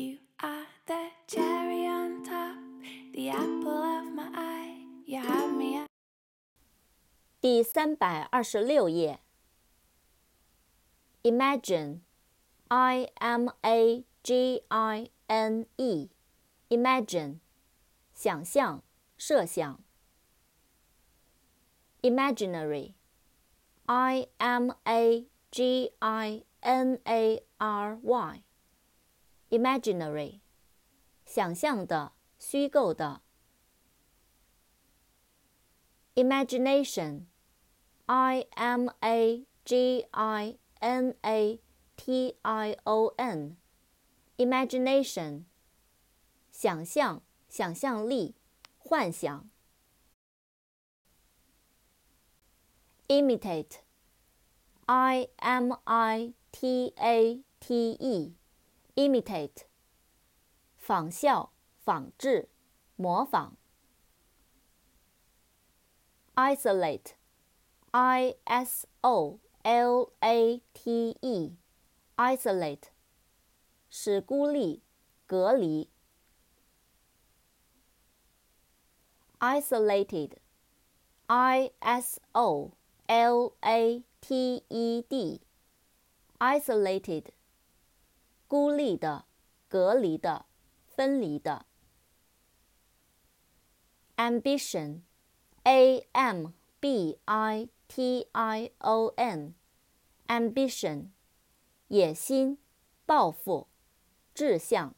You are the cherry on top, the apple of my eye. You have me at 第三百二十六页。Imagine, I M A G I N E, imagine, 想象、设想。Imaginary, I M A G I N A R Y, imaginary, 想象的、虚构的。Imagination, I M A G I N A T I O N, imagination, 想象、想象力、幻想。Imitate, I M I T A T E, Imitate, 仿效、仿制、模仿。Isolate, I S O L A T E, isolate, 使孤立、隔离。Isolated, I S O L A T E D, isolated, 孤立的、隔离的、分离的。Ambition, A M B I T I O N, ambition, 野心、抱负、志向。